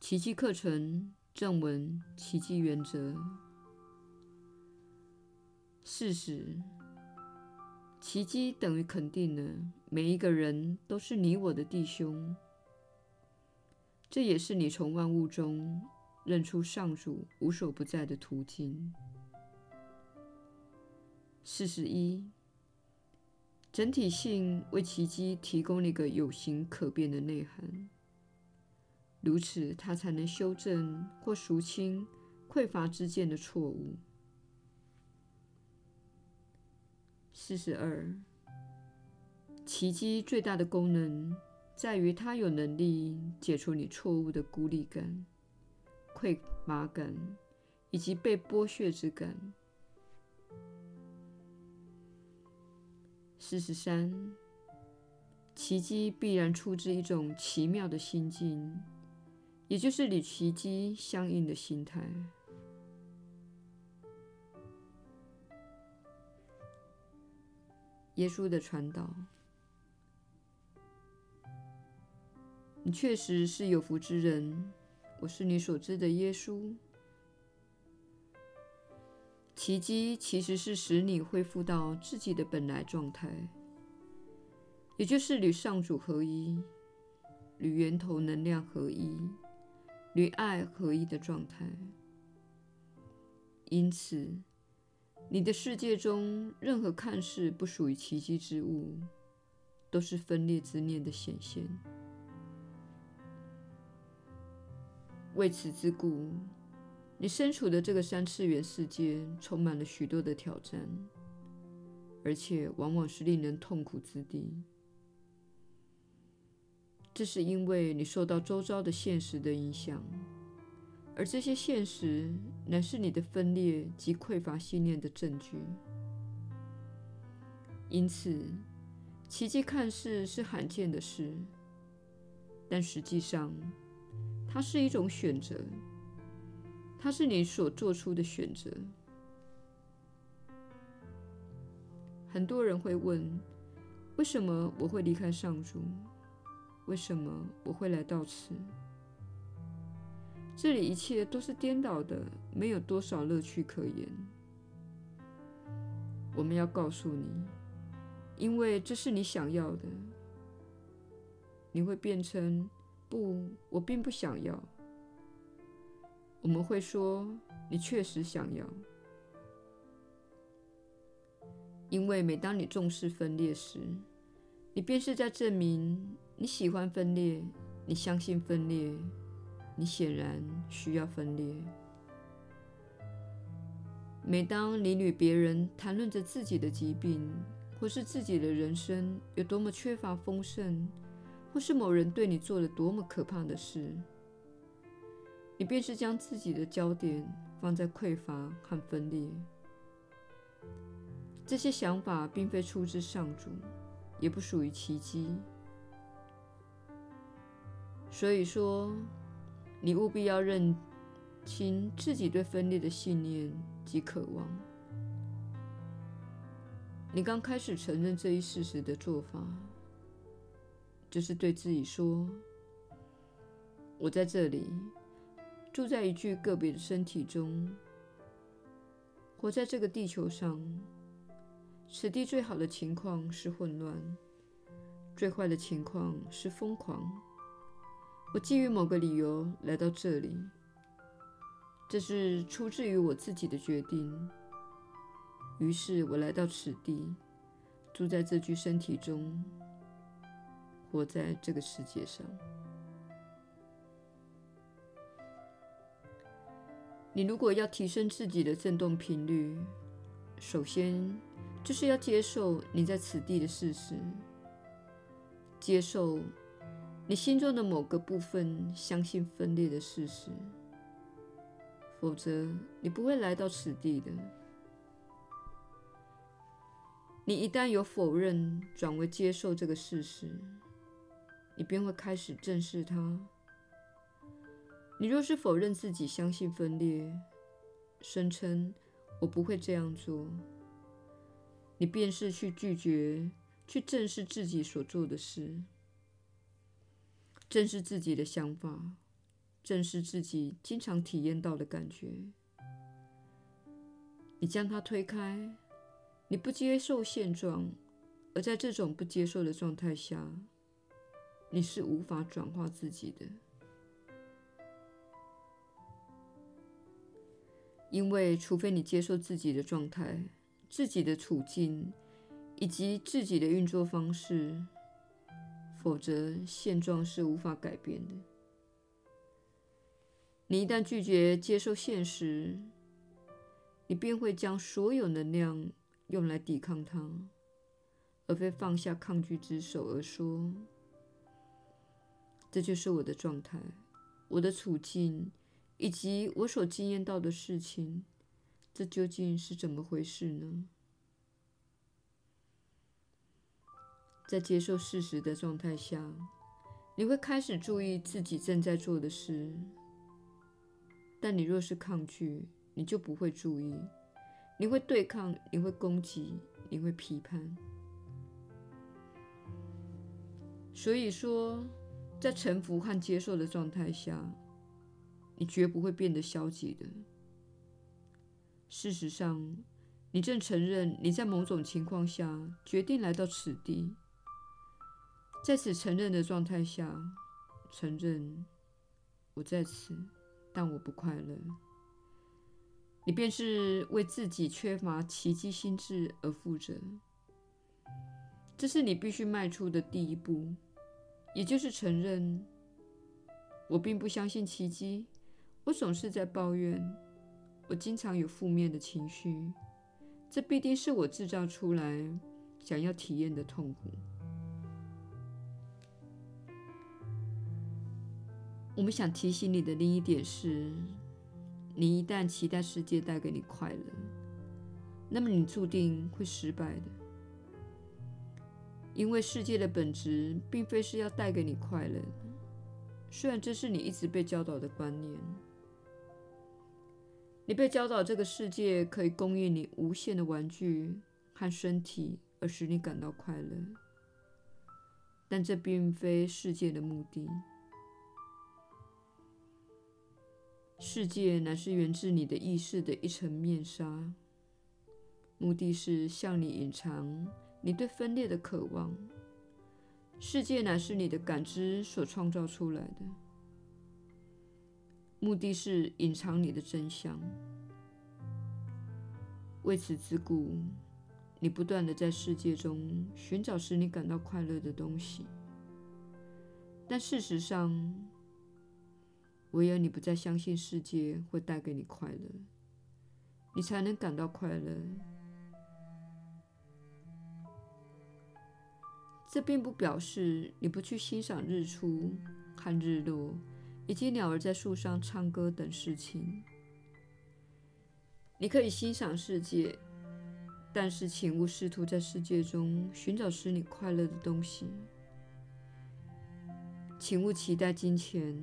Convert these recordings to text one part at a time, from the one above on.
奇迹课程正文：奇迹原则。事实，奇迹等于肯定了每一个人都是你我的弟兄。这也是你从万物中认出上主无所不在的途径。事实一，整体性为奇迹提供了一个有形可变的内涵。如此，他才能修正或赎清匮乏之见的错误。四十二，奇迹最大的功能在于它有能力解除你错误的孤立感、匮乏感以及被剥削之感。四十三，奇迹必然出自一种奇妙的心境。也就是与奇迹相应的心态。耶稣的传导，你确实是有福之人。我是你所知的耶稣。奇迹其实是使你恢复到自己的本来状态，也就是与上主合一，与源头能量合一。与爱合一的状态，因此，你的世界中任何看似不属于奇迹之物，都是分裂之念的显现。为此之故，你身处的这个三次元世界充满了许多的挑战，而且往往是令人痛苦之地。这是因为你受到周遭的现实的影响，而这些现实乃是你的分裂及匮乏信念的证据。因此，奇迹看似是罕见的事，但实际上，它是一种选择，它是你所做出的选择。很多人会问：为什么我会离开上主？为什么我会来到此？这里一切都是颠倒的，没有多少乐趣可言。我们要告诉你，因为这是你想要的。你会变成不，我并不想要。我们会说，你确实想要，因为每当你重视分裂时，你便是在证明。你喜欢分裂，你相信分裂，你显然需要分裂。每当你与别人谈论着自己的疾病，或是自己的人生有多么缺乏丰盛，或是某人对你做了多么可怕的事，你便是将自己的焦点放在匮乏和分裂。这些想法并非出自上主，也不属于奇迹。所以说，你务必要认清自己对分裂的信念及渴望。你刚开始承认这一事实的做法，就是对自己说：“我在这里，住在一具个别的身体中，活在这个地球上。此地最好的情况是混乱，最坏的情况是疯狂。”我基于某个理由来到这里，这是出自于我自己的决定。于是我来到此地，住在这具身体中，活在这个世界上。你如果要提升自己的振动频率，首先就是要接受你在此地的事实，接受。你心中的某个部分相信分裂的事实，否则你不会来到此地的。你一旦由否认转为接受这个事实，你便会开始正视它。你若是否认自己相信分裂，声称“我不会这样做”，你便是去拒绝去正视自己所做的事。正视自己的想法，正视自己经常体验到的感觉。你将它推开，你不接受现状，而在这种不接受的状态下，你是无法转化自己的。因为，除非你接受自己的状态、自己的处境以及自己的运作方式，否则现状是无法改变的。你一旦拒绝接受现实，你便会将所有能量用来抵抗它，而非放下抗拒之手而说：“这就是我的状态，我的处境。”以及我所经验到的事情，这究竟是怎么回事呢？在接受事实的状态下，你会开始注意自己正在做的事。但你若是抗拒，你就不会注意，你会对抗，你会攻击，你会批判。所以说，在臣服和接受的状态下，你绝不会变得消极的。事实上，你正承认你在某种情况下决定来到此地。在此承认的状态下，承认我在此，但我不快乐。你便是为自己缺乏奇迹心智而负责。这是你必须迈出的第一步，也就是承认我并不相信奇迹。我总是在抱怨，我经常有负面的情绪，这必定是我制造出来想要体验的痛苦。我们想提醒你的另一点是，你一旦期待世界带给你快乐，那么你注定会失败的，因为世界的本质并非是要带给你快乐，虽然这是你一直被教导的观念。你被教导这个世界可以供应你无限的玩具和身体，而使你感到快乐，但这并非世界的目的。世界乃是源自你的意识的一层面纱，目的是向你隐藏你对分裂的渴望。世界乃是你的感知所创造出来的。目的是隐藏你的真相。为此之故，你不断地在世界中寻找使你感到快乐的东西。但事实上，唯有你不再相信世界会带给你快乐，你才能感到快乐。这并不表示你不去欣赏日出和日落。以及鸟儿在树上唱歌等事情，你可以欣赏世界，但是请勿试图在世界中寻找使你快乐的东西。请勿期待金钱、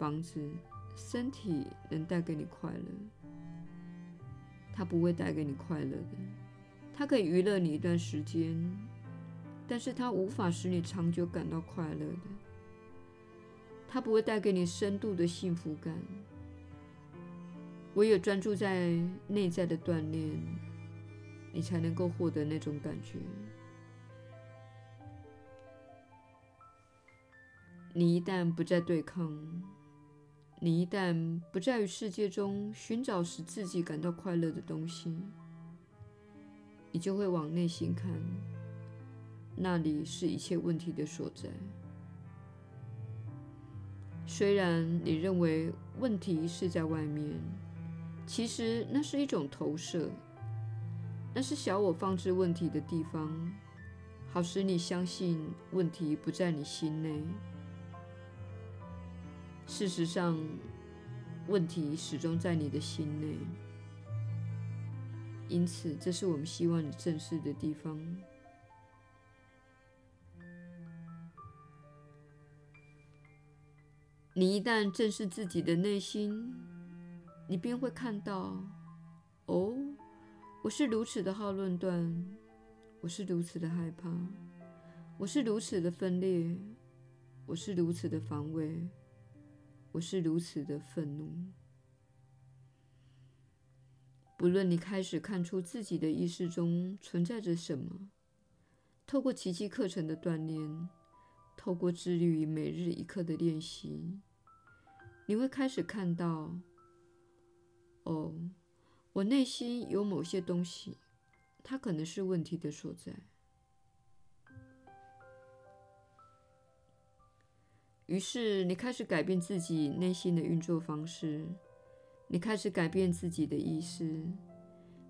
房子、身体能带给你快乐，它不会带给你快乐的。它可以娱乐你一段时间，但是它无法使你长久感到快乐的。它不会带给你深度的幸福感。唯有专注在内在的锻炼，你才能够获得那种感觉。你一旦不再对抗，你一旦不在于世界中寻找使自己感到快乐的东西，你就会往内心看，那里是一切问题的所在。虽然你认为问题是在外面，其实那是一种投射，那是小我放置问题的地方，好使你相信问题不在你心内。事实上，问题始终在你的心内，因此这是我们希望你正视的地方。你一旦正视自己的内心，你便会看到：哦，我是如此的好论断，我是如此的害怕，我是如此的分裂，我是如此的防卫，我是如此的愤怒。不论你开始看出自己的意识中存在着什么，透过奇迹课程的锻炼，透过致力于每日一刻的练习，你会开始看到：哦，我内心有某些东西，它可能是问题的所在。于是，你开始改变自己内心的运作方式。你开始改变自己的意识，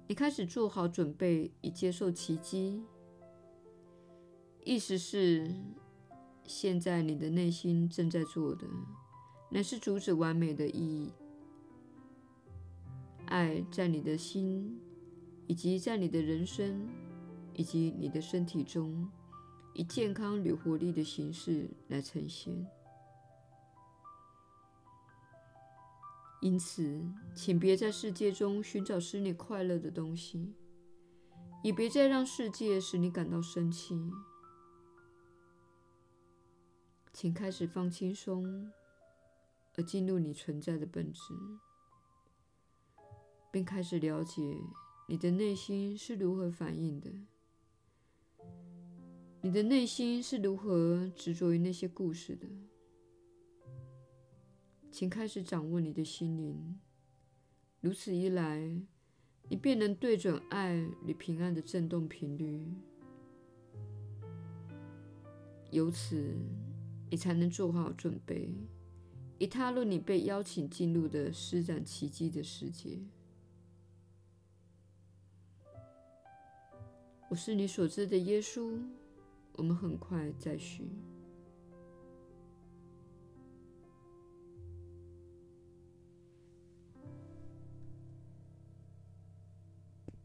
你开始做好准备以接受奇迹。意思是，现在你的内心正在做的，乃是阻止完美的意义。爱在你的心，以及在你的人生，以及你的身体中，以健康与活力的形式来呈现。因此，请别在世界中寻找使你快乐的东西，也别再让世界使你感到生气。请开始放轻松，而进入你存在的本质，并开始了解你的内心是如何反应的。你的内心是如何执着于那些故事的。请开始掌握你的心灵，如此一来，你便能对准爱与平安的振动频率。由此，你才能做好准备，以踏入你被邀请进入的施展奇迹的世界。我是你所知的耶稣。我们很快再叙。